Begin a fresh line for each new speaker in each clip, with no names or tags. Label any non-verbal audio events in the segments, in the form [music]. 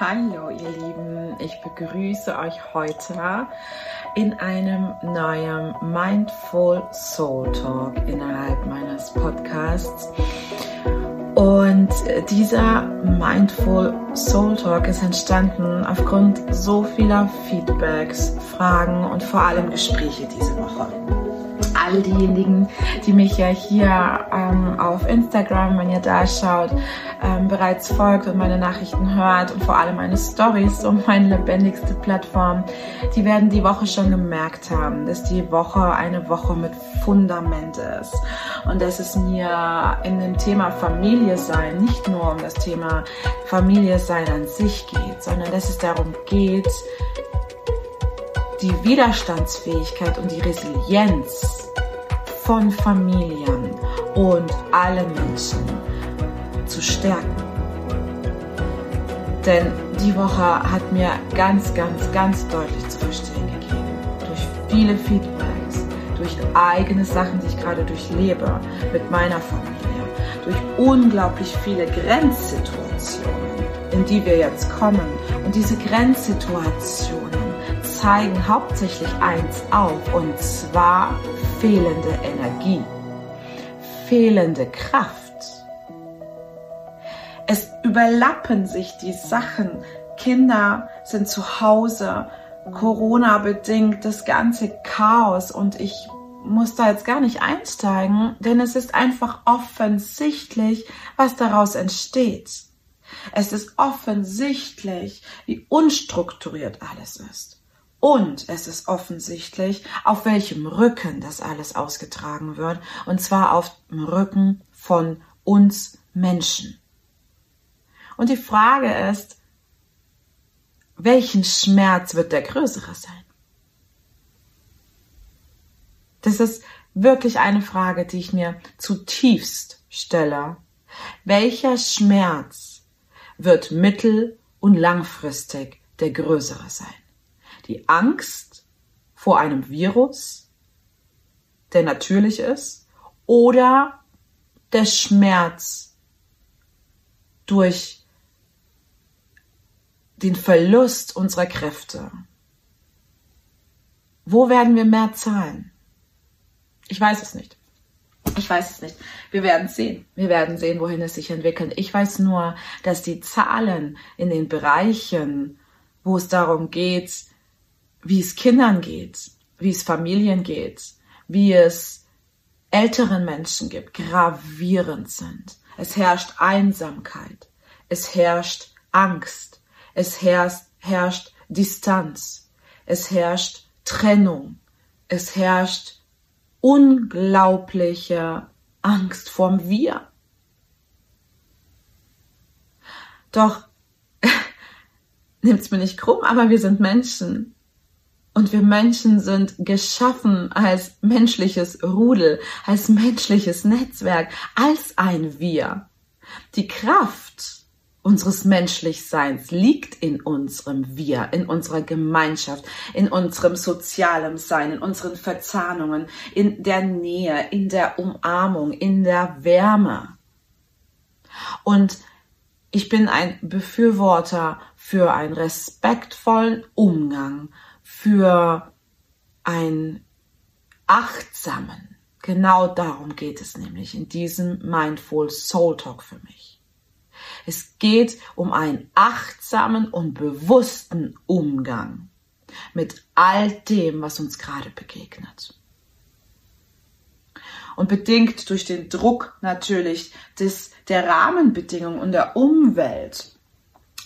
Hallo ihr Lieben, ich begrüße euch heute in einem neuen Mindful Soul Talk innerhalb meines Podcasts. Und dieser Mindful Soul Talk ist entstanden aufgrund so vieler Feedbacks, Fragen und vor allem Gespräche diese Woche all diejenigen, die mich ja hier ähm, auf Instagram, wenn ihr da schaut, ähm, bereits folgt und meine Nachrichten hört und vor allem meine Stories, so meine lebendigste Plattform, die werden die Woche schon gemerkt haben, dass die Woche eine Woche mit Fundament ist. Und dass es mir in dem Thema Familie sein nicht nur um das Thema Familie sein an sich geht, sondern dass es darum geht, die Widerstandsfähigkeit und die Resilienz von Familien und alle Menschen zu stärken. Denn die Woche hat mir ganz, ganz, ganz deutlich zu verstehen gegeben, durch viele Feedbacks, durch eigene Sachen, die ich gerade durchlebe mit meiner Familie, durch unglaublich viele Grenzsituationen, in die wir jetzt kommen. Und diese Grenzsituationen zeigen hauptsächlich eins auf, und zwar fehlende Energie, fehlende Kraft. Es überlappen sich die Sachen. Kinder sind zu Hause, Corona bedingt, das ganze Chaos und ich muss da jetzt gar nicht einsteigen, denn es ist einfach offensichtlich, was daraus entsteht. Es ist offensichtlich, wie unstrukturiert alles ist. Und es ist offensichtlich, auf welchem Rücken das alles ausgetragen wird. Und zwar auf dem Rücken von uns Menschen. Und die Frage ist, welchen Schmerz wird der größere sein? Das ist wirklich eine Frage, die ich mir zutiefst stelle. Welcher Schmerz wird mittel- und langfristig der größere sein? Die Angst vor einem Virus, der natürlich ist, oder der Schmerz durch den Verlust unserer Kräfte. Wo werden wir mehr zahlen? Ich weiß es nicht. Ich weiß es nicht. Wir werden sehen. Wir werden sehen, wohin es sich entwickelt. Ich weiß nur, dass die Zahlen in den Bereichen, wo es darum geht, wie es Kindern geht, wie es Familien geht, wie es älteren Menschen gibt, gravierend sind. Es herrscht Einsamkeit, es herrscht Angst, es herrscht, herrscht Distanz, es herrscht Trennung, es herrscht unglaubliche Angst vorm Wir. Doch [laughs] nimmt's mir nicht krumm, aber wir sind Menschen und wir Menschen sind geschaffen als menschliches Rudel, als menschliches Netzwerk, als ein Wir. Die Kraft unseres Menschlichseins liegt in unserem Wir, in unserer Gemeinschaft, in unserem sozialen Sein, in unseren Verzahnungen, in der Nähe, in der Umarmung, in der Wärme. Und ich bin ein Befürworter für einen respektvollen Umgang für einen achtsamen. Genau darum geht es nämlich in diesem Mindful Soul Talk für mich. Es geht um einen achtsamen und bewussten Umgang mit all dem, was uns gerade begegnet. Und bedingt durch den Druck natürlich des, der Rahmenbedingungen und der Umwelt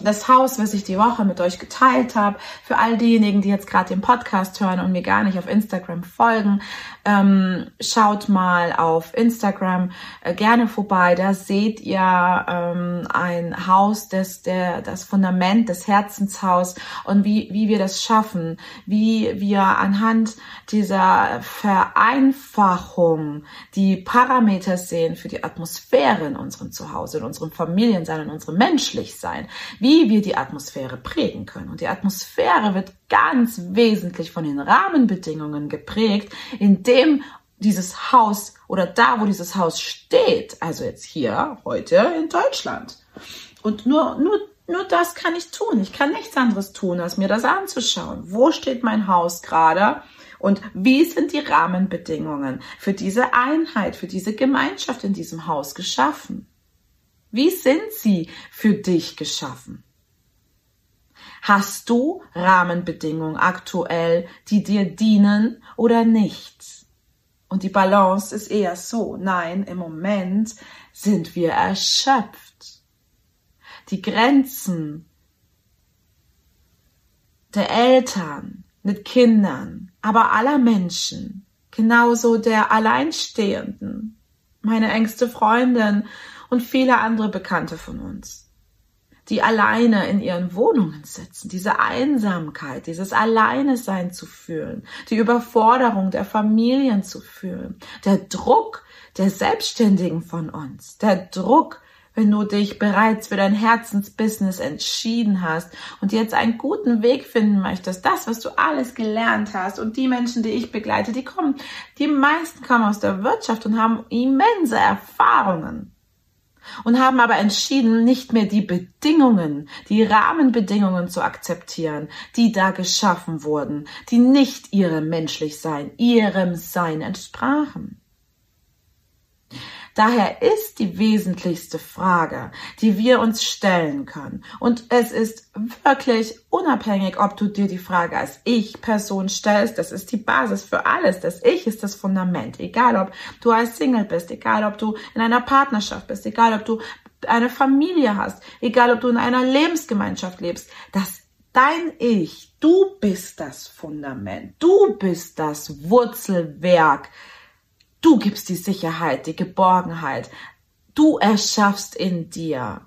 das Haus, was ich die Woche mit euch geteilt habe, für all diejenigen, die jetzt gerade den Podcast hören und mir gar nicht auf Instagram folgen, ähm, schaut mal auf Instagram äh, gerne vorbei. Da seht ihr ähm, ein Haus, das der das Fundament des Herzenshaus und wie wie wir das schaffen, wie wir anhand dieser Vereinfachung die Parameter sehen für die Atmosphäre in unserem Zuhause, in unserem Familiensein, in unserem Menschlichsein wie wir die Atmosphäre prägen können. Und die Atmosphäre wird ganz wesentlich von den Rahmenbedingungen geprägt, in dem dieses Haus oder da, wo dieses Haus steht, also jetzt hier heute in Deutschland. Und nur, nur nur das kann ich tun. Ich kann nichts anderes tun, als mir das anzuschauen. Wo steht mein Haus gerade? Und wie sind die Rahmenbedingungen für diese Einheit, für diese Gemeinschaft in diesem Haus geschaffen? Wie sind sie für dich geschaffen? Hast du Rahmenbedingungen aktuell, die dir dienen oder nicht? Und die Balance ist eher so, nein, im Moment sind wir erschöpft. Die Grenzen der Eltern mit Kindern, aber aller Menschen, genauso der Alleinstehenden, meine engste Freundin und viele andere Bekannte von uns die alleine in ihren Wohnungen sitzen, diese Einsamkeit, dieses Alleine sein zu fühlen, die Überforderung der Familien zu fühlen, der Druck der Selbstständigen von uns, der Druck, wenn du dich bereits für dein Herzensbusiness entschieden hast und jetzt einen guten Weg finden möchtest, das, was du alles gelernt hast und die Menschen, die ich begleite, die kommen, die meisten kommen aus der Wirtschaft und haben immense Erfahrungen und haben aber entschieden, nicht mehr die Bedingungen, die Rahmenbedingungen zu akzeptieren, die da geschaffen wurden, die nicht ihrem menschlich Sein, ihrem Sein entsprachen. Daher ist die wesentlichste Frage, die wir uns stellen können. Und es ist wirklich unabhängig, ob du dir die Frage als Ich-Person stellst. Das ist die Basis für alles. Das Ich ist das Fundament. Egal, ob du als Single bist, egal, ob du in einer Partnerschaft bist, egal, ob du eine Familie hast, egal, ob du in einer Lebensgemeinschaft lebst. Das Dein Ich, du bist das Fundament, du bist das Wurzelwerk Du gibst die Sicherheit, die Geborgenheit. Du erschaffst in dir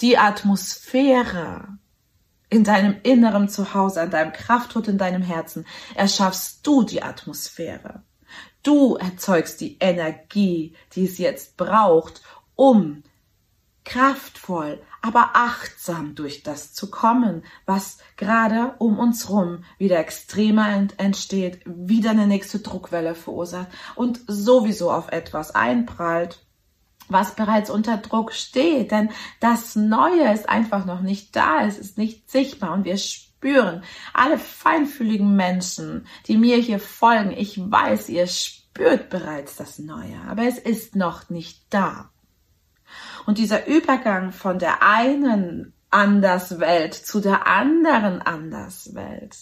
die Atmosphäre in deinem inneren Zuhause, an deinem Kraftort in deinem Herzen. Erschaffst du die Atmosphäre. Du erzeugst die Energie, die es jetzt braucht, um kraftvoll, aber achtsam durch das zu kommen, was gerade um uns rum wieder extremer entsteht, wieder eine nächste Druckwelle verursacht und sowieso auf etwas einprallt, was bereits unter Druck steht. Denn das Neue ist einfach noch nicht da, es ist nicht sichtbar und wir spüren, alle feinfühligen Menschen, die mir hier folgen, ich weiß, ihr spürt bereits das Neue, aber es ist noch nicht da. Und dieser Übergang von der einen Anderswelt zu der anderen Anderswelt,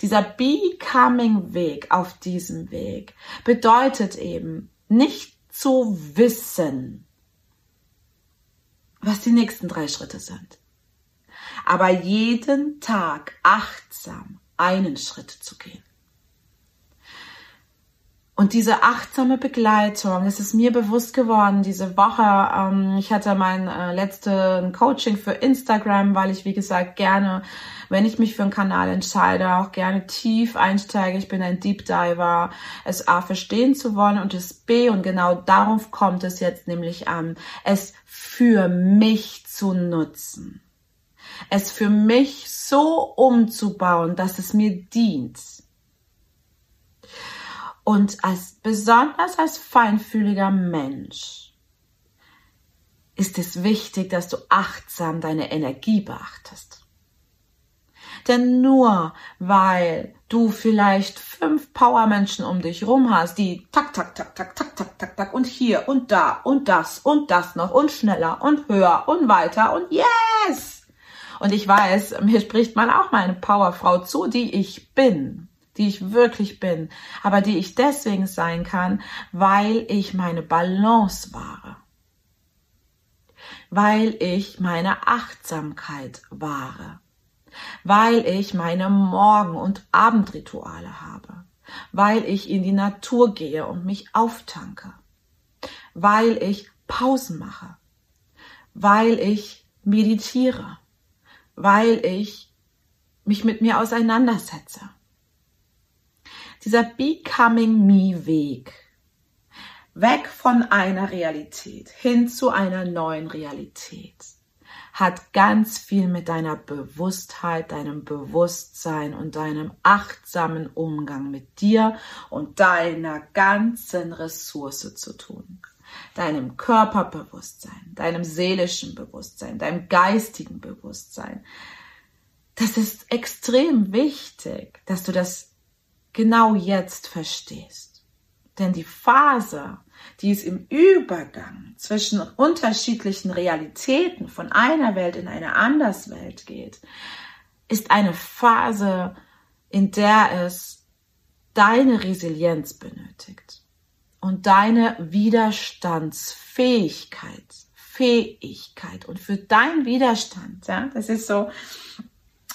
dieser Becoming-Weg auf diesem Weg bedeutet eben nicht zu wissen, was die nächsten drei Schritte sind, aber jeden Tag achtsam einen Schritt zu gehen. Und diese achtsame Begleitung, es ist mir bewusst geworden diese Woche. Ähm, ich hatte mein äh, letztes Coaching für Instagram, weil ich, wie gesagt, gerne, wenn ich mich für einen Kanal entscheide, auch gerne tief einsteige. Ich bin ein Deep Diver, es A verstehen zu wollen und es B, und genau darauf kommt es jetzt nämlich an, es für mich zu nutzen. Es für mich so umzubauen, dass es mir dient und als besonders als feinfühliger Mensch ist es wichtig, dass du achtsam deine Energie beachtest. Denn nur weil du vielleicht fünf Powermenschen um dich rum hast, die tak, tak, tak, tak, tak, tak, tak, tak und hier und da und das und das noch und schneller und höher und weiter und yes! Und ich weiß, mir spricht man auch mal eine Powerfrau zu, die ich bin die ich wirklich bin, aber die ich deswegen sein kann, weil ich meine Balance wahre, weil ich meine Achtsamkeit wahre, weil ich meine Morgen- und Abendrituale habe, weil ich in die Natur gehe und mich auftanke, weil ich Pausen mache, weil ich meditiere, weil ich mich mit mir auseinandersetze dieser Becoming Me Weg. Weg von einer Realität hin zu einer neuen Realität hat ganz viel mit deiner Bewusstheit, deinem Bewusstsein und deinem achtsamen Umgang mit dir und deiner ganzen Ressource zu tun. deinem Körperbewusstsein, deinem seelischen Bewusstsein, deinem geistigen Bewusstsein. Das ist extrem wichtig, dass du das genau jetzt verstehst. Denn die Phase, die ist im Übergang zwischen unterschiedlichen Realitäten von einer Welt in eine Anderswelt geht, ist eine Phase, in der es deine Resilienz benötigt und deine Widerstandsfähigkeit, Fähigkeit und für deinen Widerstand, ja, das ist so,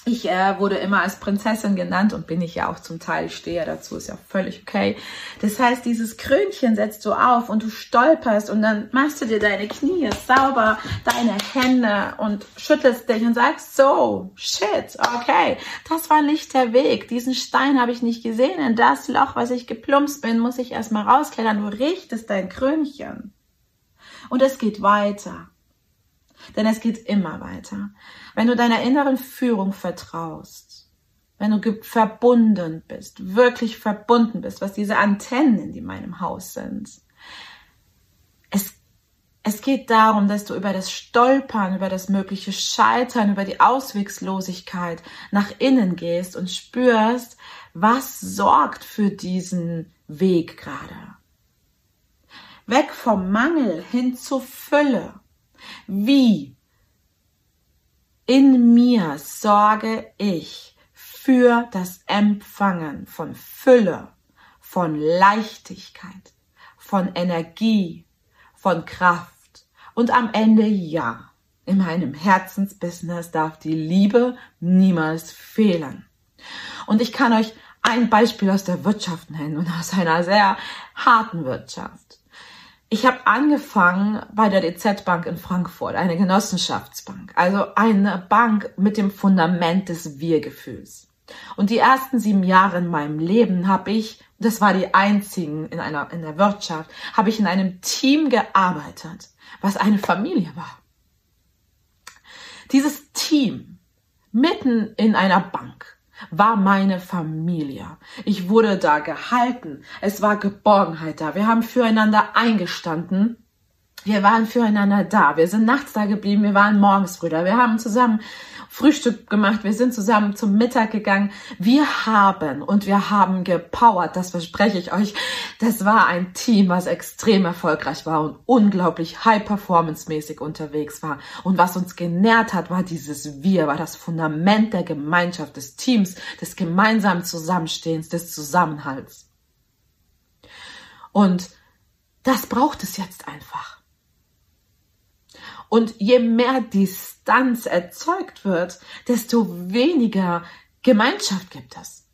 ich äh, wurde immer als Prinzessin genannt und bin ich ja auch zum Teil, stehe dazu, ist ja völlig okay. Das heißt, dieses Krönchen setzt du auf und du stolperst und dann machst du dir deine Knie sauber, deine Hände und schüttelst dich und sagst so, shit, okay, das war nicht der Weg. Diesen Stein habe ich nicht gesehen. In das Loch, was ich geplumpst bin, muss ich erstmal rausklettern. Du richtest dein Krönchen. Und es geht weiter. Denn es geht immer weiter. Wenn du deiner inneren Führung vertraust, wenn du verbunden bist, wirklich verbunden bist, was diese Antennen in meinem Haus sind. Es, es geht darum, dass du über das Stolpern, über das mögliche Scheitern, über die Auswegslosigkeit nach innen gehst und spürst, was sorgt für diesen Weg gerade. Weg vom Mangel hin zur Fülle. Wie in mir sorge ich für das Empfangen von Fülle, von Leichtigkeit, von Energie, von Kraft und am Ende ja. In meinem Herzensbusiness darf die Liebe niemals fehlen. Und ich kann euch ein Beispiel aus der Wirtschaft nennen und aus einer sehr harten Wirtschaft. Ich habe angefangen bei der DZ Bank in Frankfurt, eine Genossenschaftsbank, also eine Bank mit dem Fundament des Wir-Gefühls. Und die ersten sieben Jahre in meinem Leben habe ich, das war die einzigen in einer in der Wirtschaft, habe ich in einem Team gearbeitet, was eine Familie war. Dieses Team mitten in einer Bank war meine Familie. Ich wurde da gehalten. Es war Geborgenheit da. Wir haben füreinander eingestanden. Wir waren füreinander da. Wir sind nachts da geblieben. Wir waren morgens Brüder. Wir haben zusammen Frühstück gemacht, wir sind zusammen zum Mittag gegangen. Wir haben und wir haben gepowert, das verspreche ich euch. Das war ein Team, was extrem erfolgreich war und unglaublich high-performance-mäßig unterwegs war. Und was uns genährt hat, war dieses Wir, war das Fundament der Gemeinschaft, des Teams, des gemeinsamen Zusammenstehens, des Zusammenhalts. Und das braucht es jetzt einfach. Und je mehr Distanz erzeugt wird, desto weniger Gemeinschaft gibt es.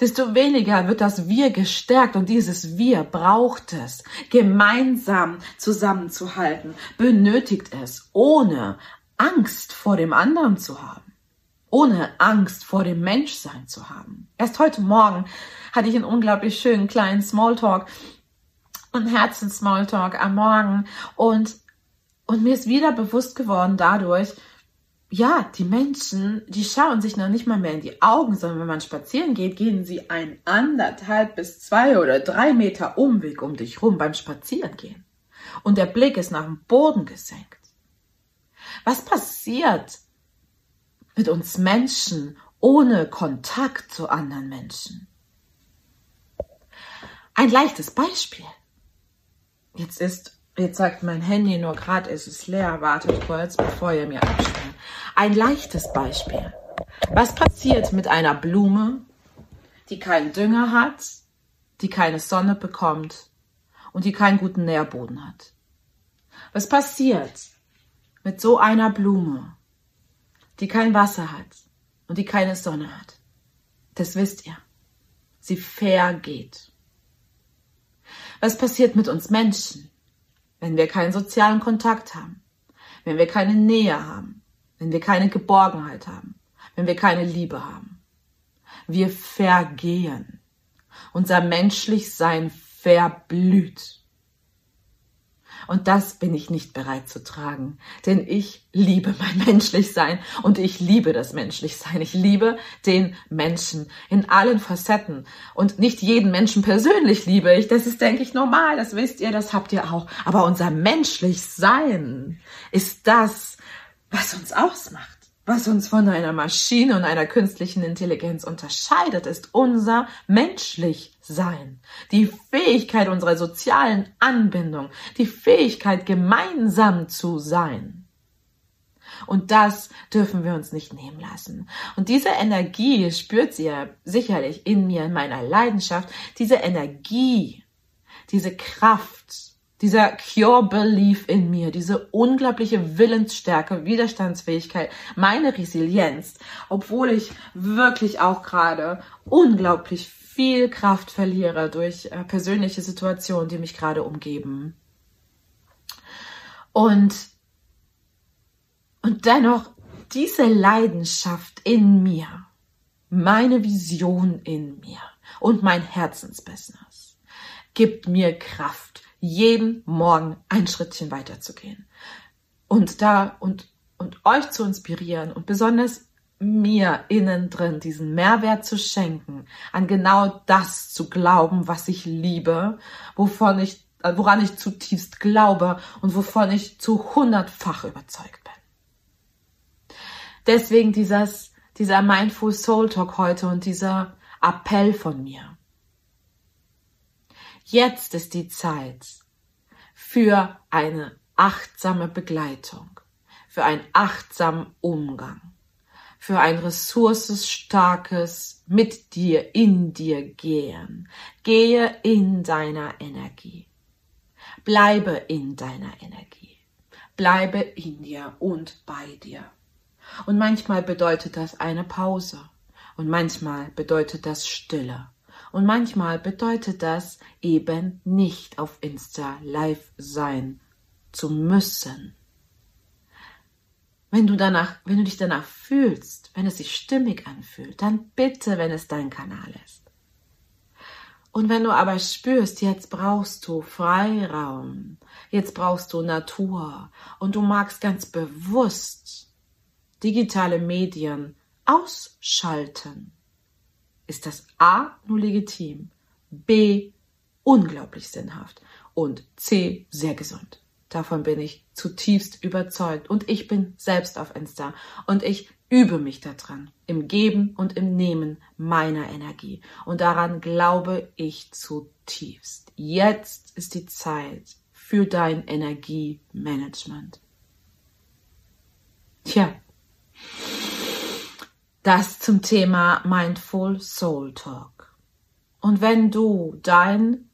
Desto weniger wird das Wir gestärkt und dieses Wir braucht es, gemeinsam zusammenzuhalten, benötigt es, ohne Angst vor dem anderen zu haben, ohne Angst vor dem Menschsein zu haben. Erst heute Morgen hatte ich einen unglaublich schönen kleinen Smalltalk und Herzens-Smalltalk am Morgen und und mir ist wieder bewusst geworden dadurch, ja, die Menschen, die schauen sich noch nicht mal mehr in die Augen, sondern wenn man spazieren geht, gehen sie einen anderthalb bis zwei oder drei Meter Umweg um dich rum beim Spazierengehen. Und der Blick ist nach dem Boden gesenkt. Was passiert mit uns Menschen ohne Kontakt zu anderen Menschen? Ein leichtes Beispiel. Jetzt ist Jetzt sagt mein Handy nur gerade, ist es leer. Wartet kurz, bevor ihr mir abstellt. Ein leichtes Beispiel. Was passiert mit einer Blume, die keinen Dünger hat, die keine Sonne bekommt und die keinen guten Nährboden hat? Was passiert mit so einer Blume, die kein Wasser hat und die keine Sonne hat? Das wisst ihr. Sie vergeht. Was passiert mit uns Menschen? Wenn wir keinen sozialen Kontakt haben, wenn wir keine Nähe haben, wenn wir keine Geborgenheit haben, wenn wir keine Liebe haben. Wir vergehen. Unser Menschlichsein verblüht. Und das bin ich nicht bereit zu tragen. Denn ich liebe mein [laughs] Menschlichsein und ich liebe das Menschlichsein. Ich liebe den Menschen in allen Facetten. Und nicht jeden Menschen persönlich liebe ich. Das ist, denke ich, normal. Das wisst ihr, das habt ihr auch. Aber unser Menschlichsein ist das, was uns ausmacht. Was uns von einer Maschine und einer künstlichen Intelligenz unterscheidet, ist unser Menschlichsein. Die Fähigkeit unserer sozialen Anbindung, die Fähigkeit, gemeinsam zu sein. Und das dürfen wir uns nicht nehmen lassen. Und diese Energie spürt ihr sicherlich in mir, in meiner Leidenschaft, diese Energie, diese Kraft, dieser Cure Belief in mir, diese unglaubliche Willensstärke, Widerstandsfähigkeit, meine Resilienz, obwohl ich wirklich auch gerade unglaublich viel Kraft verliere durch äh, persönliche Situationen, die mich gerade umgeben. Und, und dennoch diese Leidenschaft in mir, meine Vision in mir und mein Herzensbusiness gibt mir Kraft, jeden Morgen ein Schrittchen weiterzugehen. Und da und, und euch zu inspirieren und besonders mir innen drin diesen Mehrwert zu schenken, an genau das zu glauben, was ich liebe, wovon ich, woran ich zutiefst glaube und wovon ich zu hundertfach überzeugt bin. Deswegen dieses, dieser Mindful Soul Talk heute und dieser Appell von mir. Jetzt ist die Zeit für eine achtsame Begleitung, für einen achtsamen Umgang, für ein ressourcenstarkes mit dir, in dir gehen. Gehe in deiner Energie. Bleibe in deiner Energie. Bleibe in dir und bei dir. Und manchmal bedeutet das eine Pause. Und manchmal bedeutet das Stille. Und manchmal bedeutet das eben nicht auf Insta live sein zu müssen. Wenn du danach, wenn du dich danach fühlst, wenn es sich stimmig anfühlt, dann bitte, wenn es dein Kanal ist. Und wenn du aber spürst, jetzt brauchst du Freiraum, jetzt brauchst du Natur und du magst ganz bewusst digitale Medien ausschalten, ist das A nur legitim, B unglaublich sinnhaft und C sehr gesund. Davon bin ich zutiefst überzeugt und ich bin selbst auf Insta und ich übe mich daran, im Geben und im Nehmen meiner Energie. Und daran glaube ich zutiefst. Jetzt ist die Zeit für dein Energiemanagement. Tja, das zum Thema Mindful Soul Talk. Und wenn du dein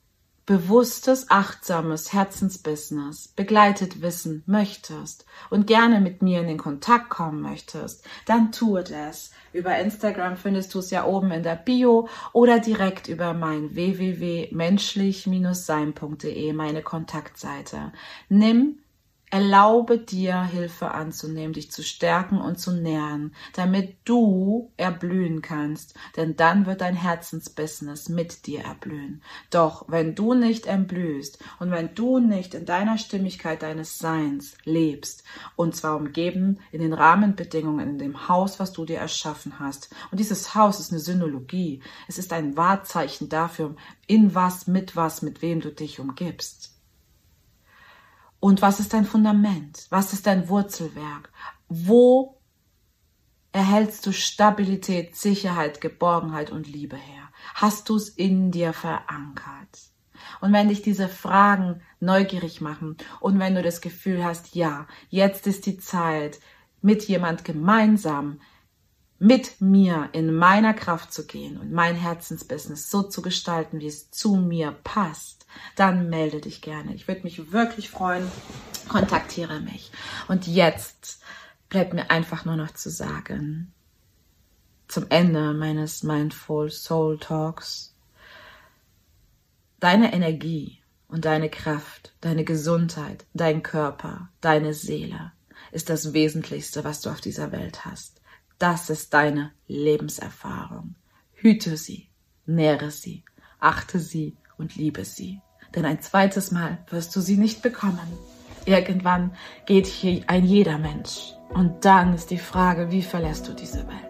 bewusstes, achtsames Herzensbusiness begleitet wissen möchtest und gerne mit mir in den Kontakt kommen möchtest, dann tue das. Über Instagram findest du es ja oben in der Bio oder direkt über mein www.menschlich-sein.de, meine Kontaktseite. Nimm Erlaube dir, Hilfe anzunehmen, dich zu stärken und zu nähren, damit du erblühen kannst, denn dann wird dein Herzensbusiness mit dir erblühen. Doch wenn du nicht erblühst und wenn du nicht in deiner Stimmigkeit deines Seins lebst, und zwar umgeben in den Rahmenbedingungen, in dem Haus, was du dir erschaffen hast, und dieses Haus ist eine Synologie, es ist ein Wahrzeichen dafür, in was, mit was, mit wem du dich umgibst. Und was ist dein Fundament? Was ist dein Wurzelwerk? Wo erhältst du Stabilität, Sicherheit, Geborgenheit und Liebe her? Hast du es in dir verankert? Und wenn dich diese Fragen neugierig machen und wenn du das Gefühl hast, ja, jetzt ist die Zeit, mit jemand gemeinsam mit mir in meiner Kraft zu gehen und mein Herzensbusiness so zu gestalten, wie es zu mir passt, dann melde dich gerne. Ich würde mich wirklich freuen. Kontaktiere mich. Und jetzt bleibt mir einfach nur noch zu sagen, zum Ende meines Mindful Soul Talks, deine Energie und deine Kraft, deine Gesundheit, dein Körper, deine Seele ist das Wesentlichste, was du auf dieser Welt hast. Das ist deine Lebenserfahrung. Hüte sie, nähre sie, achte sie und liebe sie. denn ein zweites Mal wirst du sie nicht bekommen. Irgendwann geht hier ein jeder Mensch. Und dann ist die Frage, wie verlässt du diese Welt?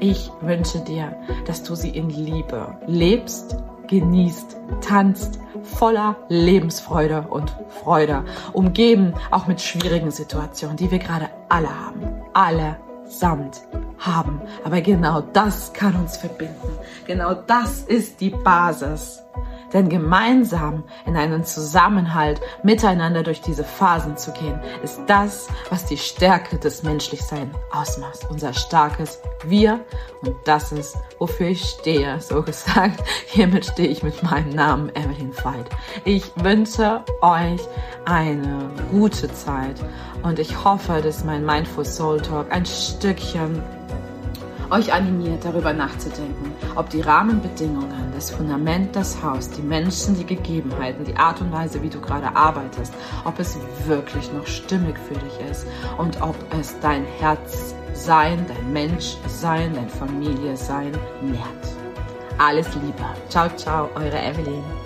Ich wünsche dir, dass du sie in Liebe lebst, genießt, tanzt, voller Lebensfreude und Freude, umgeben auch mit schwierigen Situationen, die wir gerade alle haben. Alle samt haben. Aber genau das kann uns verbinden. Genau das ist die Basis. Denn gemeinsam in einen Zusammenhalt miteinander durch diese Phasen zu gehen, ist das, was die Stärke des Menschlichseins ausmacht. Unser starkes Wir. Und das ist, wofür ich stehe, so gesagt. [laughs] Hiermit stehe ich mit meinem Namen Evelyn Veit. Ich wünsche euch eine gute Zeit und ich hoffe, dass mein Mindful Soul Talk ein Stückchen euch animiert, darüber nachzudenken, ob die Rahmenbedingungen, das Fundament, das Haus, die Menschen, die Gegebenheiten, die Art und Weise, wie du gerade arbeitest, ob es wirklich noch stimmig für dich ist und ob es dein Herz sein, dein Mensch sein, dein Familie sein nährt. Alles Liebe. Ciao, ciao, eure Evelyn.